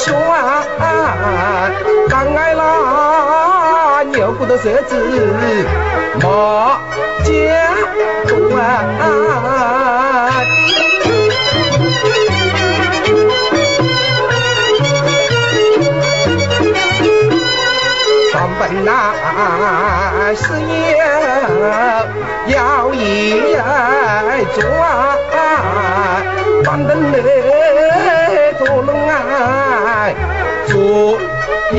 爱说，刚爱那牛骨头舌子莫家不啊。上本那事业要一做，板凳嘞多弄啊，做一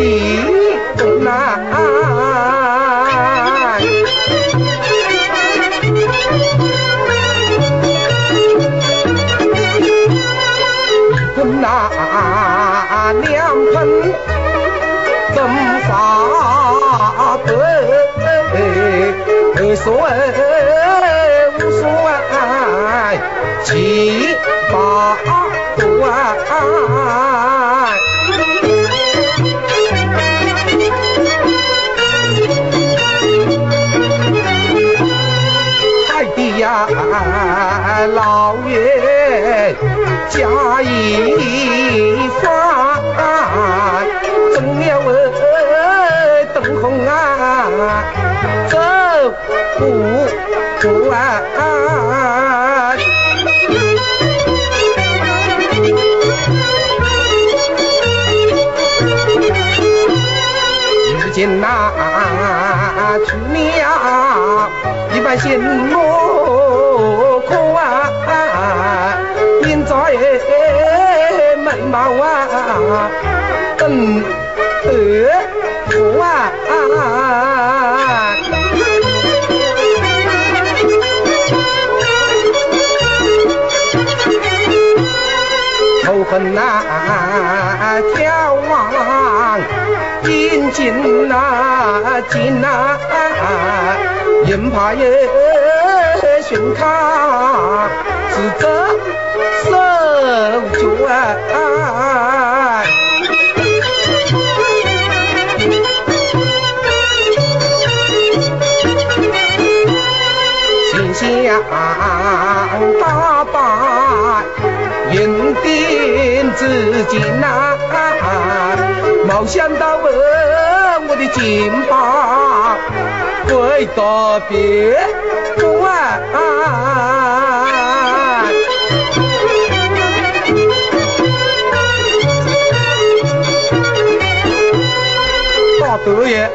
动啊。盆那两盆怎发对？所谓无所老爷加一番，正了哎灯红啊，走不完。如今那去了一般心莫啊等得福啊。仇恨呐，眺望阴尽呐，尽呐，人怕也寻他是这手脚啊。想大败，认定自己呐，没想到哦，我的金宝会到别关。大德爷，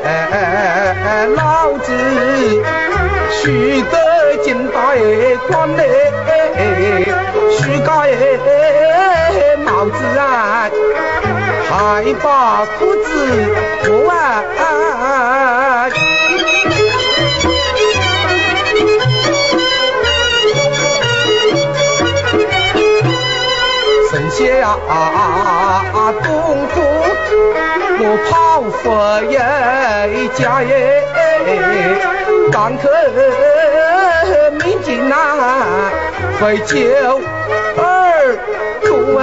老子许得金大爷官嘞，许家帽子啊，还把裤子脱啊。剩下东土，我跑回家耶，赶客民警呐，回救儿徒啊。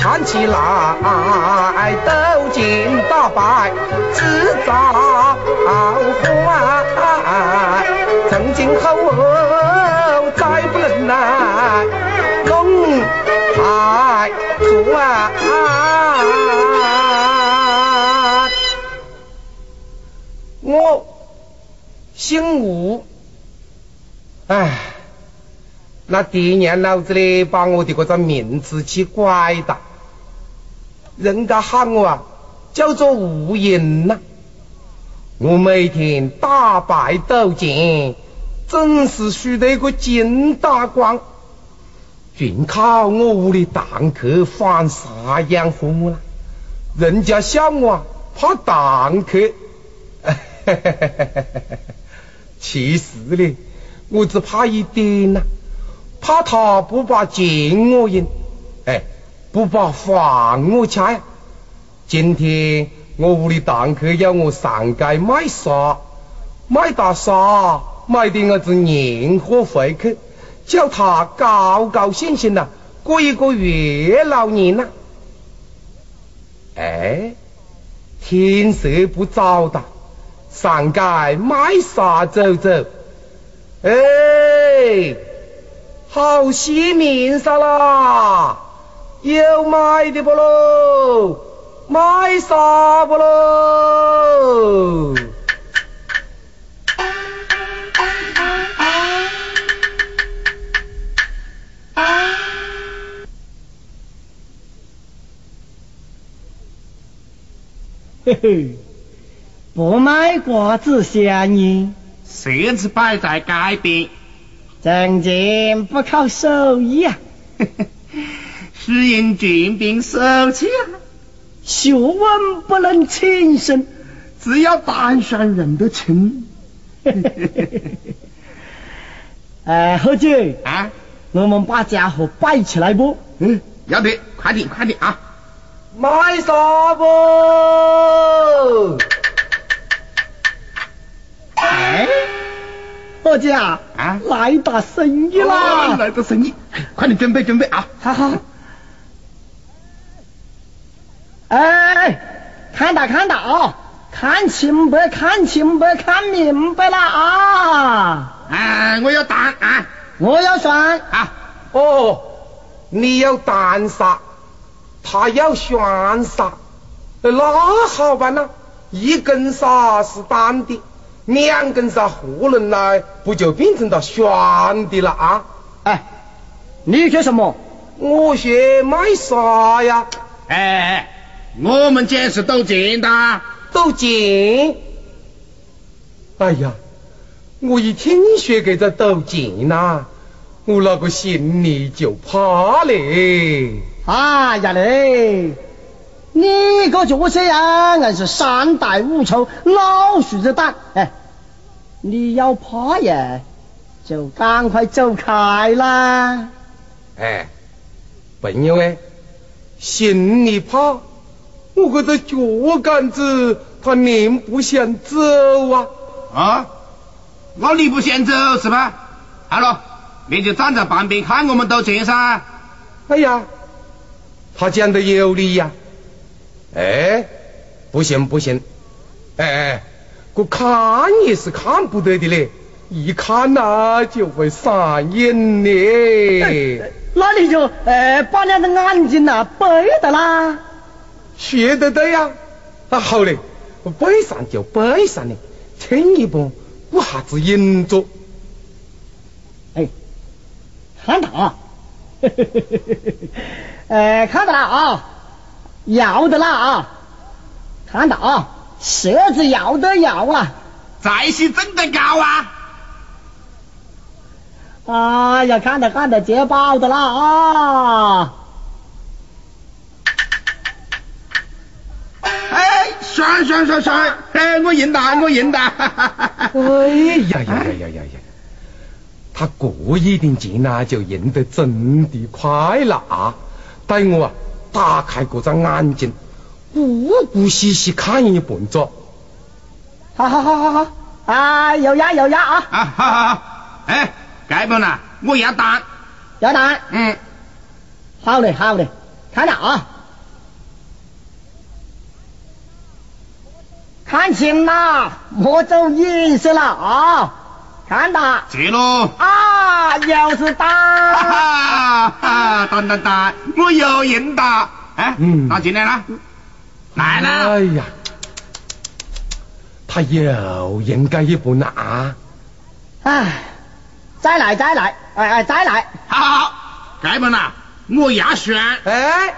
看起来都经打败，自造化，从今后再不能来弄太错姓吴，唉。那第一年老子嘞把我的这个名字起拐了，人家喊我啊叫做无影呐。我每天打败斗剑，总是输得一个精打光，全靠我屋里堂客反杀养活我了。人家笑我啊，怕堂客。其实呢，我只怕一点呐，怕他不把钱我赢，哎，不把饭我吃。今天我屋里堂客要我上街卖沙，卖大沙，买点伢子年货回去，叫他高高兴兴的过一个月老年呐。哎，天色不早的，上街买啥走走。哎，好些面纱啦，有买的不喽？买啥不喽？嘿嘿，不卖瓜子香烟，设子摆在街边，挣钱不靠手艺啊，是因俊兵手气啊。学问不能轻身，只要单上认得清。哎，何姐啊，我们把家伙摆起来不？嗯，要得，快点，快点啊！买啥不？哎，伙计啊，啊来打生意哦啦！来打生意，快点准备准备啊！好好。哎，看到看到啊，看清白看清白看明白了啊！哎，我要蛋啊！我要算，啊，哦，你要单杀，他要双杀，那好办呐、一根杀是单的，两根杀合拢来，不就变成了旋的了啊？哎，你学什么？我学卖沙呀，哎，我们家是斗剑的，斗剑。哎呀，我一听学这个斗剑呐、我那个心里就怕嘞。哎呀嘞，你个角色呀，硬是三代五臭，老鼠子胆。哎，你要怕呀，就赶快走开啦。哎，朋友哎，心里怕，我这个脚杆子他连不想走啊。啊，那你不想走是吧？好了，你就站在旁边看我们斗剑噻。哎呀，他讲的有理呀。哎，不行不行，哎哎，我看也是看不得的嘞，一看呐、就会上瘾嘞。那你就呃把两只眼睛呐背的啦。学得对呀，那好嘞，我背上就背上嘞，听一步我还子赢着。哎，看到啊，呃，看到了啊，要的啦啊，看到啊，舌子要的要啊，再是真的高啊！哎呀，看到看到接宝的啦啊，哎，算算算算，哎，我赢了，我赢了！哎呀呀呀呀呀呀！他过一点劲呐，就赢得真的快了啊！待我啊打开这张眼睛，咕咕兮兮看一盆子。好好好好好，啊，有呀有呀啊，啊，好好好，哎，该不呢，我要蛋。要蛋，嗯，好嘞好嘞，看着啊，看清了，莫走颜色了啊，看到。接喽。啊，又是哈蛋！哈哈！蛋蛋蛋，我又赢了。哎，嗯打进来了，来了。哎呀，他又赢该一盆了啊！唉，再来再来，哎哎，再来！好好好，该不呢，我压选。哎，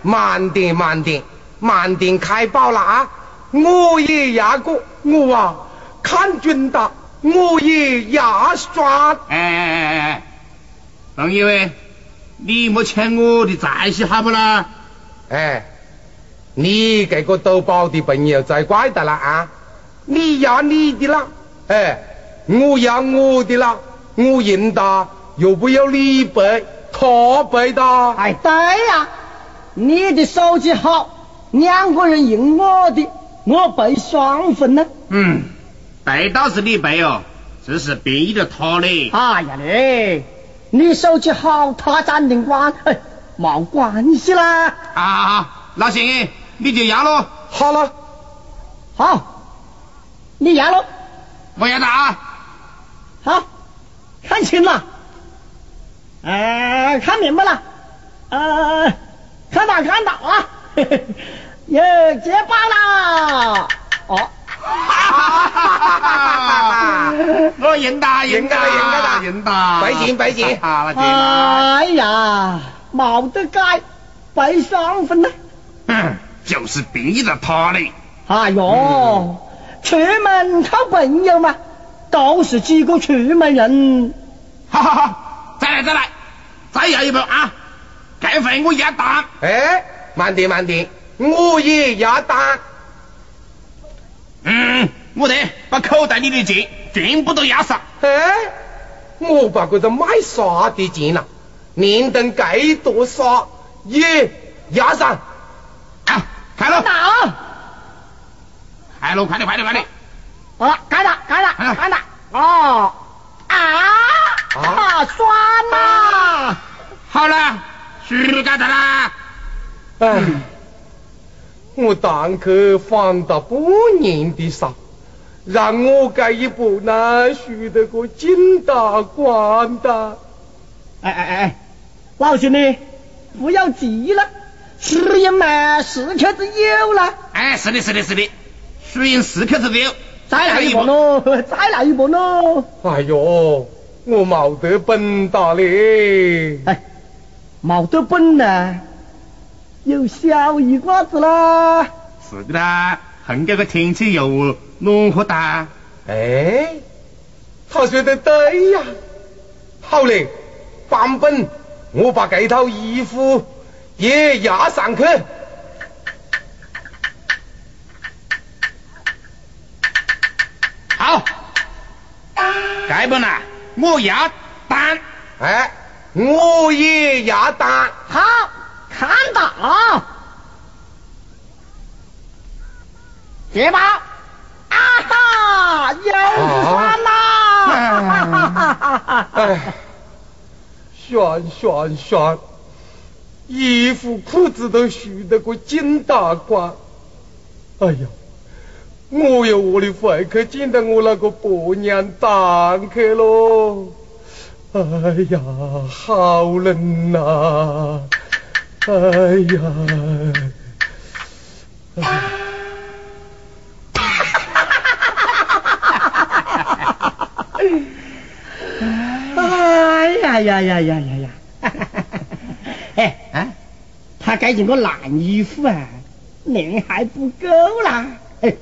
慢点慢点，慢点开宝了啊！我也压过，我啊看准的，我也牙刷。哎哎哎哎，朋友哎，你莫欠我的债些好不啦？哎，你这个赌宝的朋友才怪的啦啊！你压你的啦，哎，我压我的啦，我赢的又不要你背，他背的。哎，对呀，你的手气好，两个人赢我的，我背双分呢。嗯，背倒是你背哦，这是逼着他嘞。哎呀嘞，你手气好，他占领官，哎，没关系啦。啊，那行，你就压喽。好了，好，你压喽。我压的啊。好，看清了，呃，看明白了，呃，看到看到啊，嘿嘿，耶，接棒啦！哦，我赢哒，赢哒，赢了哒，赢哒，白金白金好了，金了。哎呀，冇得改，背双分呢。嗯，就是逼着他嘞。哎呦，出门靠朋友嘛，都是几个出门人。好好好，再来再来，再压一包啊！这回我也打。哎，慢点慢点，我也要单。嗯，我得把口袋里的钱全部都压上。哎，我把这个卖沙的钱了，连同这多沙也压上。啊，开了，打，开了，快点快点快点！啊，改了改了哎改了，哦，啊啊，酸呐！好了，输干的啦。哎，我堂客放到半年的沙，让我这一步呢输得个金大官的。哎哎哎，老兄弟，不要急了，输赢嘛时刻子有了，哎，是的，是的，是的，输赢时刻子有。再来一波喽，再来一波喽！哎呦，我冇得本打嘞。哎，冇得本呢，有小一瓜子啦。是的啦，横这个天气又暖和哒。哎，他说的对呀。好嘞，版本我把这套衣服也压上去。好，这本啊，我压单。哎，我也压单。好，看到啊，接吧，啊哈，又酸啦！哎，选选选，衣服裤子都输得个金大官。哎呀，我有我的回去见到我那个婆娘蛋去喽。哎呀，好冷呐、哎呀。哎哎呀呀呀呀呀呀！哎啊，他这件个烂衣服啊，脸还不够啦！哎，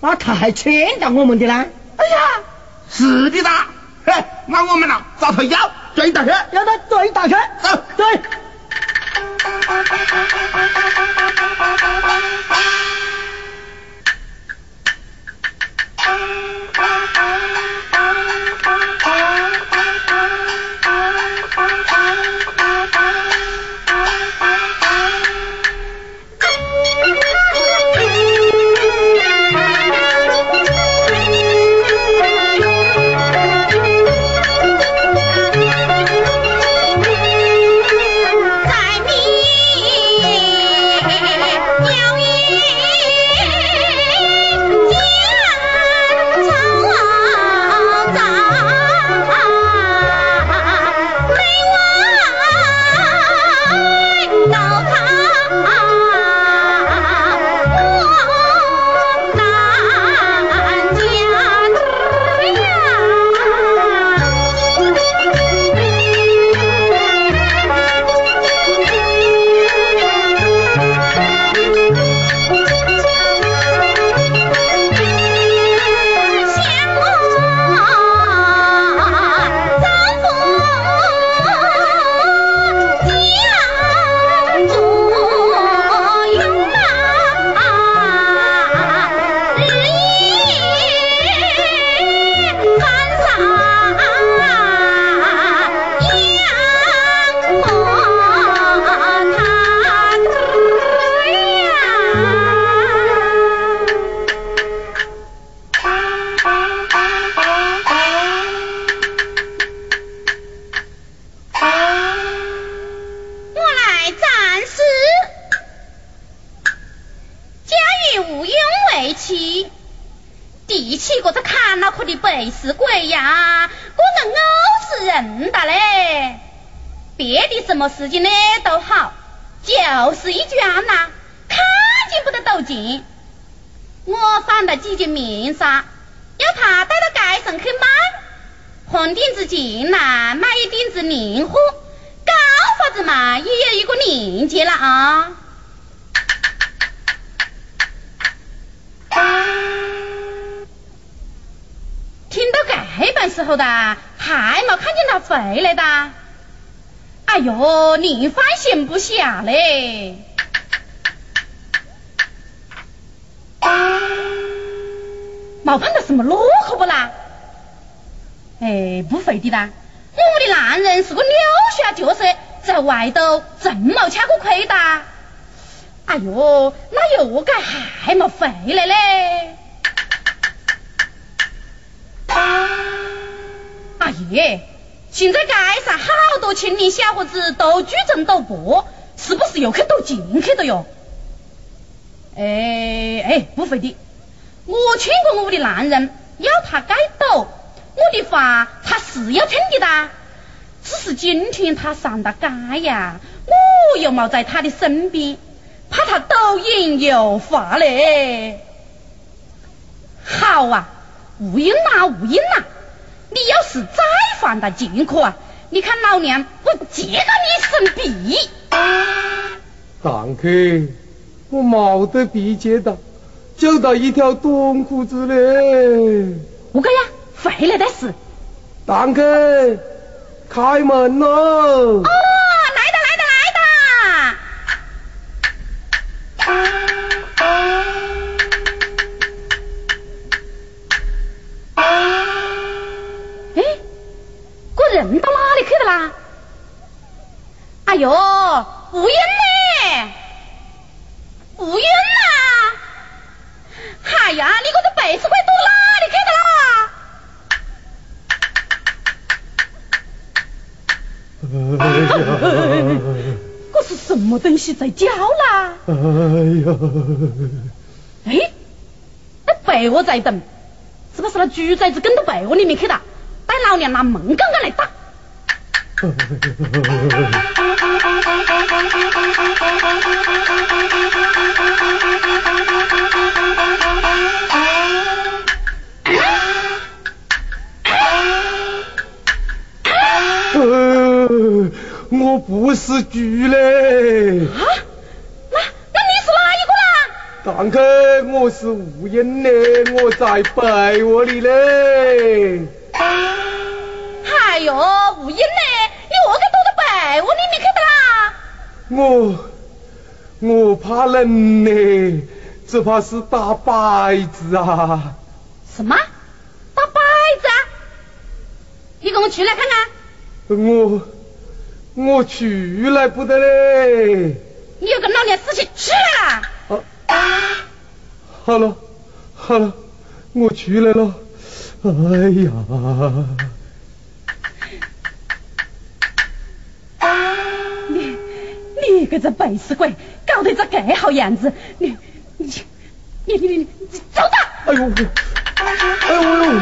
啊，他还欠到我们的啦！哎呀，是的啦。嘿，那我们呐，找他要，追到去。要他追打去，走追！在你的，还没看见他回来的。哎呦，你放心不下嘞。没碰到什么落后不啦？哎，不会的啦。我的男人是个六下角色，在外头真没吃过亏的。哎呦，那又该还没回来嘞？阿爷，现在街上好多青年小伙子都聚争赌博，是不是又去赌进去了哟？哎哎，不会的，我劝过我的男人，要他该赌，我的话他是要听的哒。只是今天他上了街呀，我又没在他的身边，怕他赌赢又发嘞。好啊。无音呐，无音呐！你要是再犯了禁可啊，你看老娘不揭个你身皮！堂客，我冇得皮揭的，就到一条短裤子嘞。我个呀，回来的事。堂客，开门喽！人哎呦，吴英呢？吴英呐！哎呀，你个这背子快躲哪里去的啦？哎呀！这是什么东西在叫啦？哎呀！哎，那被窝在动，是不是那猪崽子跟到被窝里面去了？带老娘拿门杠杠来打！我不是猪嘞！啊？那那你是哪一个啦？堂客，我是吴英嘞，我在被窝里嘞。哎呦，吴英嘞，你何个躲到被窝里面？我我怕冷呢，只怕是打摆子啊。什么？打摆子？啊？你跟我出来看看。我我出来不得嘞。你有个老娘死去出来了。啊，好了好了，我出来了。哎呀！你个这背死鬼，搞得这个好样子！你你你你你走吧！哎呦！哎呦呦！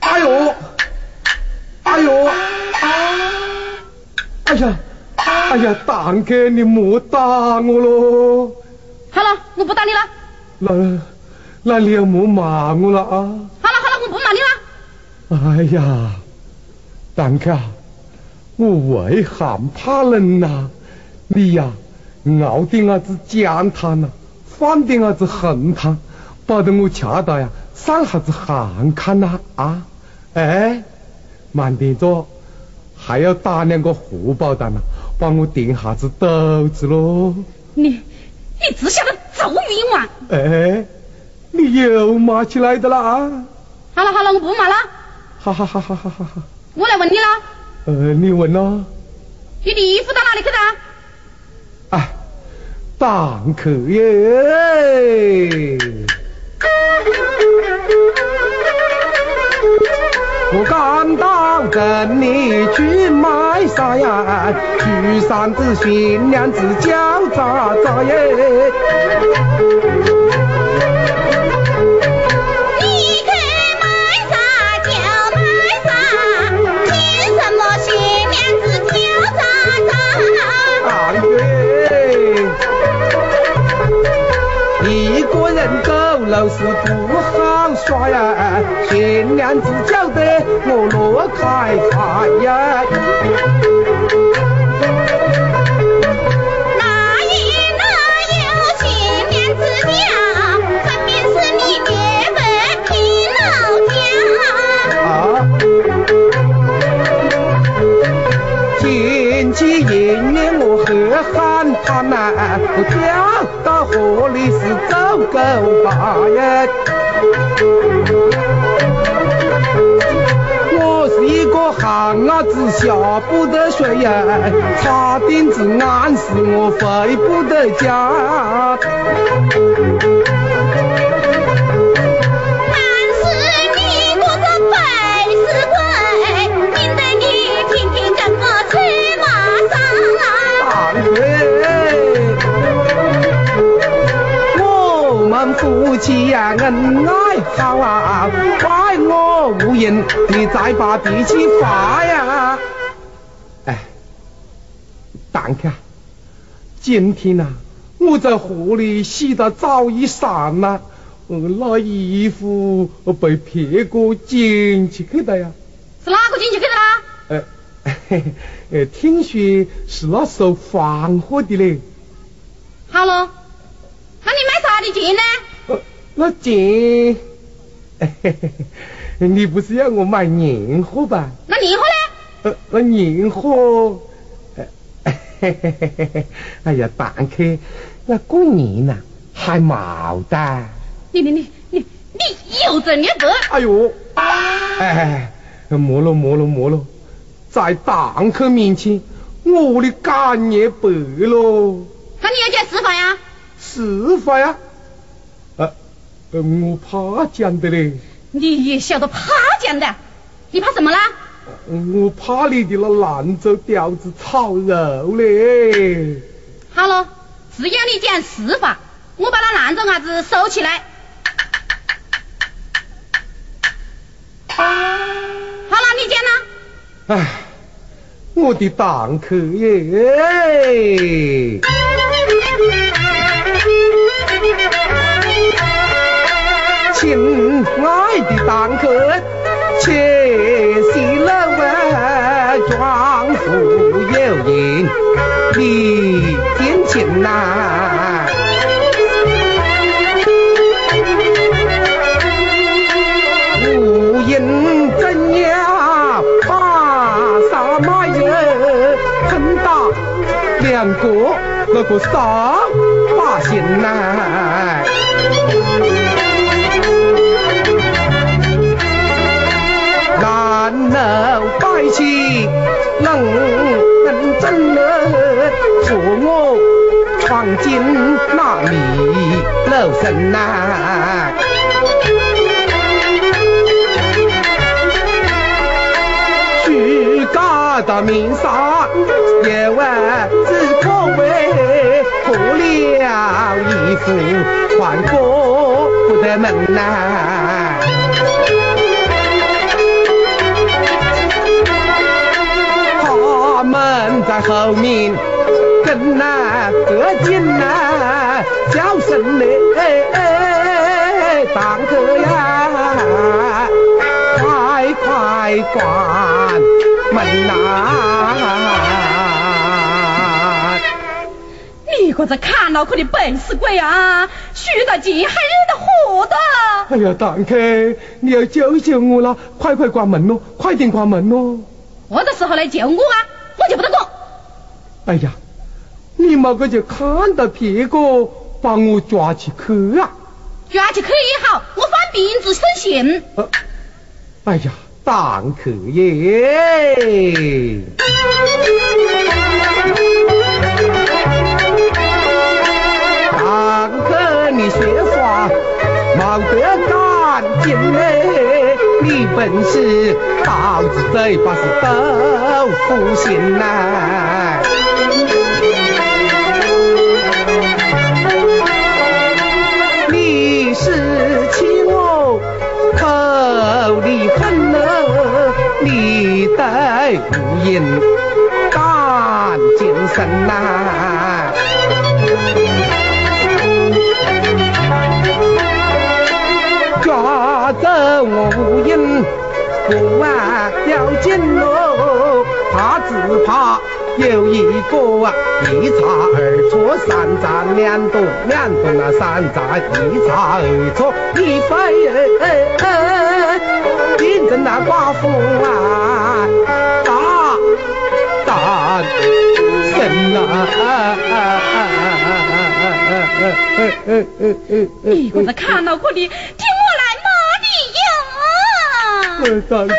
哎呦！哎呦！哎呦！哎呀！哎呀！大哥，你莫打我喽！好了，我不打你了。那那你也莫骂我了啊！好了好了，我不骂你了。哎呀，大哥。我为寒怕冷呐，你呀熬点伢子姜汤呐，放点伢子红汤，保得我吃到呀上下子寒看呐啊！哎，慢点做，还要打两个荷包蛋呐，帮我垫下子肚子喽。你你只晓得揍冤枉！哎，你又骂起来的啦啊！好了好了，我不骂了。好好好好好好好。我来问你了。呃，你问咯？你的衣服到哪里去了？啊，当客耶！我赶到跟你去买买啥呀？举扇子，新娘子，叫喳喳耶。人走路是不好耍呀，悬梁子叫得我乐开怀呀。哪一哪有悬梁子叫？分明是你略不听老家。啊！天气炎热我喝喊他呐，我跳到河里是走狗把呀。我是一个旱鸭子下不得水呀，差点子暗示我回不得家。们夫妻呀恩爱好啊，怪我无言，你再把脾气发呀。哎，蛋壳，今天呐、我在河里洗了澡一上呐、我那衣服被别个捡起去了呀。是哪个捡起去的啦？呃，嘿嘿呃，听说是那收黄货的嘞。好了，那你买啥的进呢？呃，那钱，嘿嘿嘿你不是要我买年货吧？那年货呢？呃，那年货，哎呀，蛋壳，那过年呐还冇的。你你你你你有这你个！哎呦，哎，莫了莫了莫了，在蛋壳面前，我的肝也白喽。那你要讲实话呀？实话呀？我怕讲的嘞，你也晓得怕讲的，你怕什么啦？我怕你的那兰州吊子炒肉嘞。好了，只要你讲实话，我把那兰州伢子收起来。好了，你讲啦。哎，我的堂客耶！亲爱的蛋壳，且息了啊，壮妇有言，你天晴呐。无言真呀，把啥买人很大，两个那个上把心呐。闯进那里楼神呐。虚假的面纱，有啊，只可为脱了衣服换过不得门呐、他们在后面跟呐得劲呐，叫声嘞，蛋壳呀，快快关门呐！你个这看脑壳的笨死鬼啊！许得进还惹得祸的。哎呀，蛋壳，你要救救我了，快快关门喽，快点关门喽！我的时候来救我啊，我就不得过。哎呀，你莫个就看到别个把我抓起去啊！抓起去也好，我犯病子生刑。呃哎呀，当可耶！蛋壳你说话冇得干净嘞，你本事，刀子嘴巴是豆腐心呐。对无言感精神呐。抓走我无影，不啊要紧喽，怕只怕有一个啊一差二错，三战两夺，两夺那三战一差二错，一飞变成那寡妇啊，神啊！你可是看到过的，听我来骂你呀！大哥，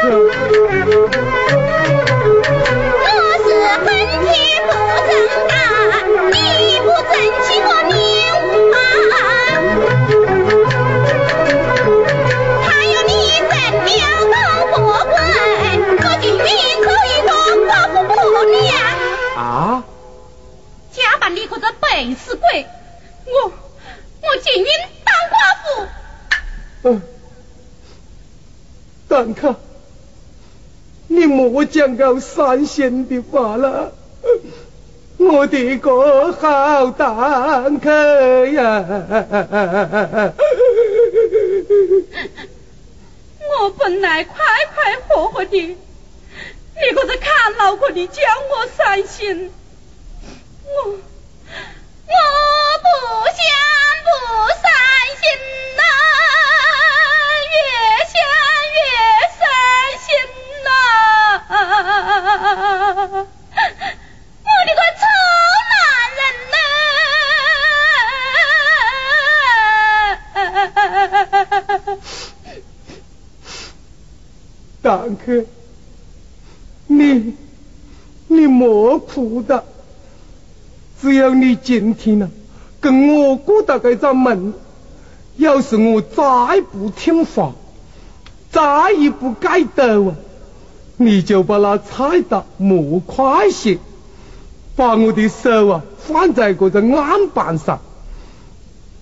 讲够三仙的话了，我的个好蛋壳呀！我本来快快活活的，你可是看牢过的叫我伤心，我我不想不我的个臭男人呐、大哥，你你莫哭的，只要你今天啊跟我过到这张门，要是我再不听话，再也不改斗啊，你就把那菜刀磨快些，把我的手啊放在这个案板上。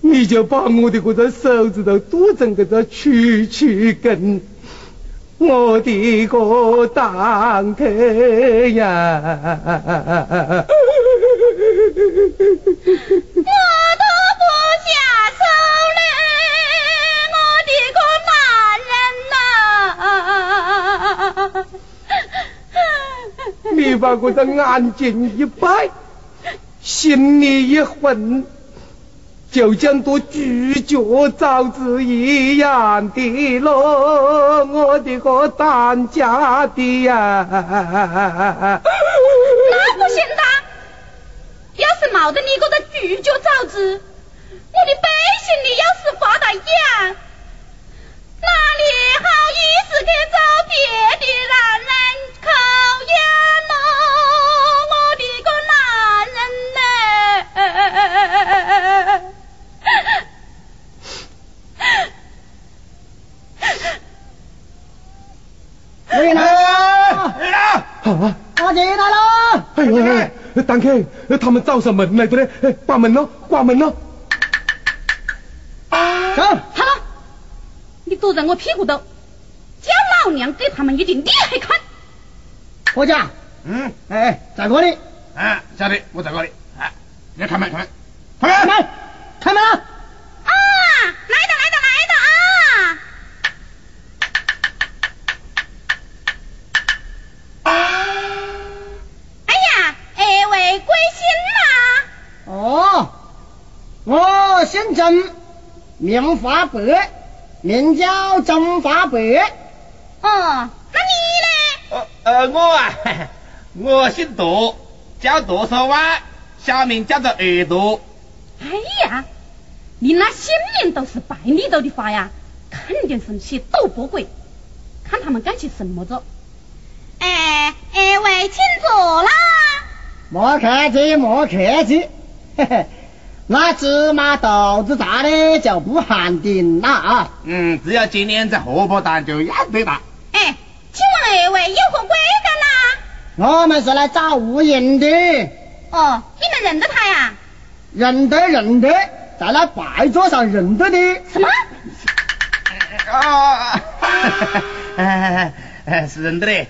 你就把我的这个手指头剁成这个曲曲根，我的个蛋壳呀！你把我的眼睛一摆，心里一混，就像朵菊脚枣子一样的咯，我的个当家的呀！那不行的，要是冇得你个个拒绝枣子，我的背心里要是发大痒，哪里好意思去找别的男人考验咯？我的个男人呢？回来了，来了，啊！大姐来了。哎呀，蛋壳，他们找上门来的嘞！哎关门了，关门了！你坐在我屁股头，叫老娘给他们一点厉害看。伙计啊，嗯，哎，在这里，啊，晓得，我在这里，啊，你开门，开门，开门，开门，开门。啊！啊，来的来的来的啊！哎呀，二位贵姓哦，我姓曾，名发白，名叫曾发白。哦，那你呢？呃呃，我啊，我姓杜，叫杜少湾，小名叫做二杜。哎呀，你那姓名都是白里头的话呀，肯定是些赌博鬼，看他们干些什么着。哎，二位请坐啦。莫客气，莫客气，嘿嘿，那芝麻豆子大的就不限定了啊。嗯，只要今年在荷包蛋就要对了。哎，请问二位有何贵干我们是来找吴英的，哦，你们认得他呀？认得认得，在那牌桌上认得的。什么？啊，呃，是认得的。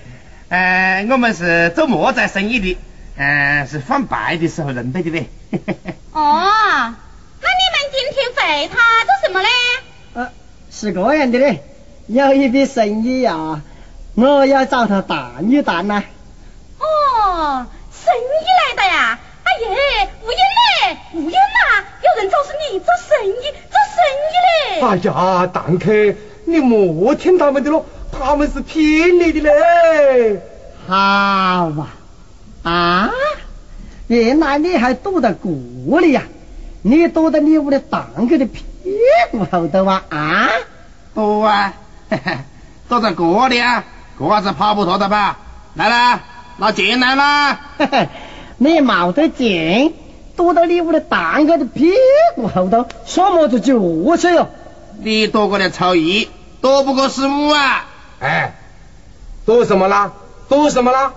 呃，我们是做木材生意的，嗯，是放牌的时候认得的嘞。哦，那你们今天会他做什么呢？呃，是这样的嘞，有一笔生意呀，我要找他谈一谈呐。哦，生意来的呀！哎呀，吴英嘞，吴英呐，有人找是你做生意，做生意嘞。哎呀，蛋客，你莫听他们的咯，他们是骗你的嘞。好啊，啊，原来你还躲在这里呀？你躲在你屋的蛋客的屁股后头啊？啊？躲啊，躲在这里啊，这下子跑不脱的吧？来啦，拿钱来啦！嘿嘿，你冇得钱，躲到你屋的蛋客的屁股后头，说么子就去哟？你躲过来凑一，躲不过师傅啊！哎，躲什么啦？躲什么啦？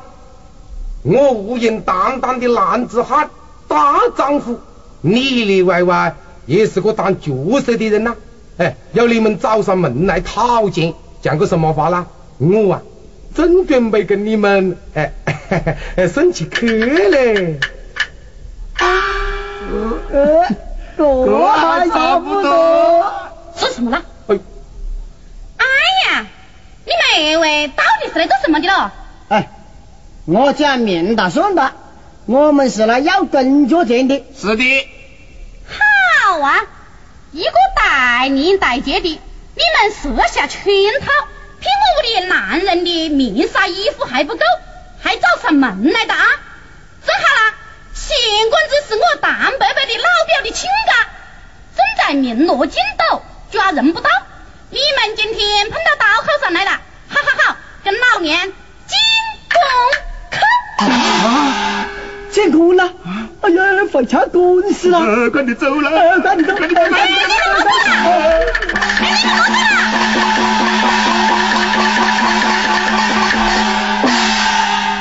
我无言淡淡的男子汉，大丈夫，里里外外也是个当角色的人呐、哎，要你们找上门来讨钱，讲个什么话啦？我啊，正准备跟你们哎生起客嘞。呃，我还差不多。说什么了？哎，哎呀，你们二位到底是来做什么的咯？哎，我讲明打算的，我们是来要工作钱的。是的，好啊，一个大年大节的，你们设下圈套，骗我屋里男人的面纱衣服还不够，还找上门来的啊！说好啦，钱公子是我谭伯伯的老表的亲家，正在鸣锣进斗，抓人不到。你们今天碰到刀口上来了，好好好，跟老娘进攻坑！啊，见过了！哎呀，快查官司了！呃，快点走了，呃赶紧走快点走，快点走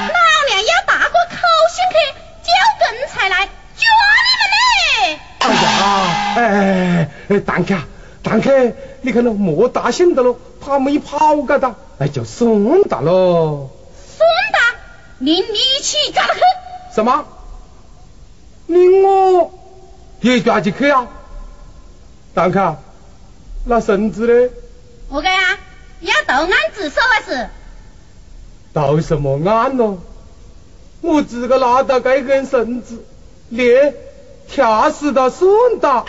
老娘要打个口信去，叫人才来抓你们嘞！哎呀，哎哎，蛋客，蛋客，你看咯，莫大声的咯，他们一跑嘎达，哎，就送达喽。孙大，令你一起抓他去！什么？你我也抓起去啊？蛋客，那绳子呢？我个呀，要投案自首还是？到什么案咯？我自个拿到这根绳子，连跳死他算的。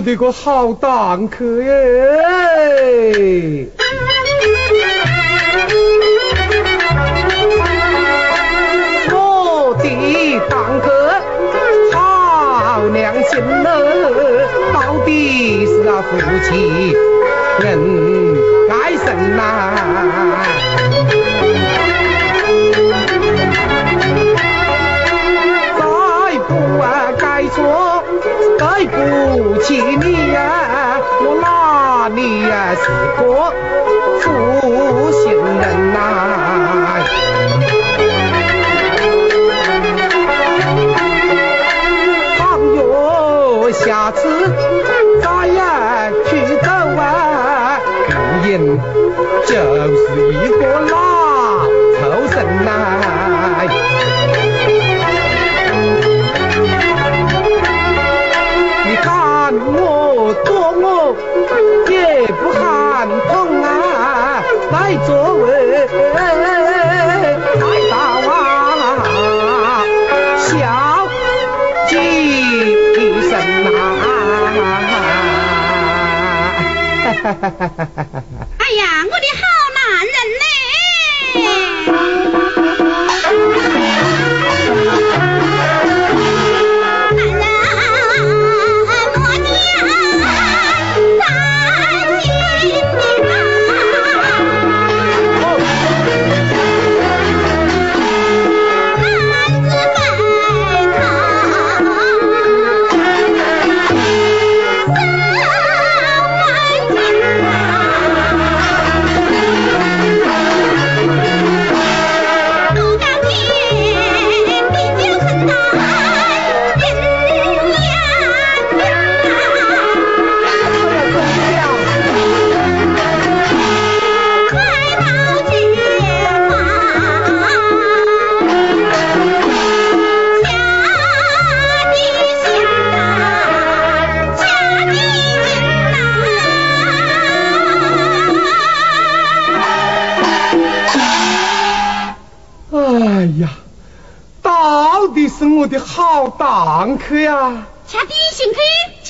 我的个好堂客耶！直播哎呀。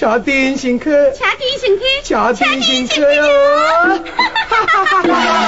吃点心去，吃点心去，吃点心去哟！哈哈哈哈哈！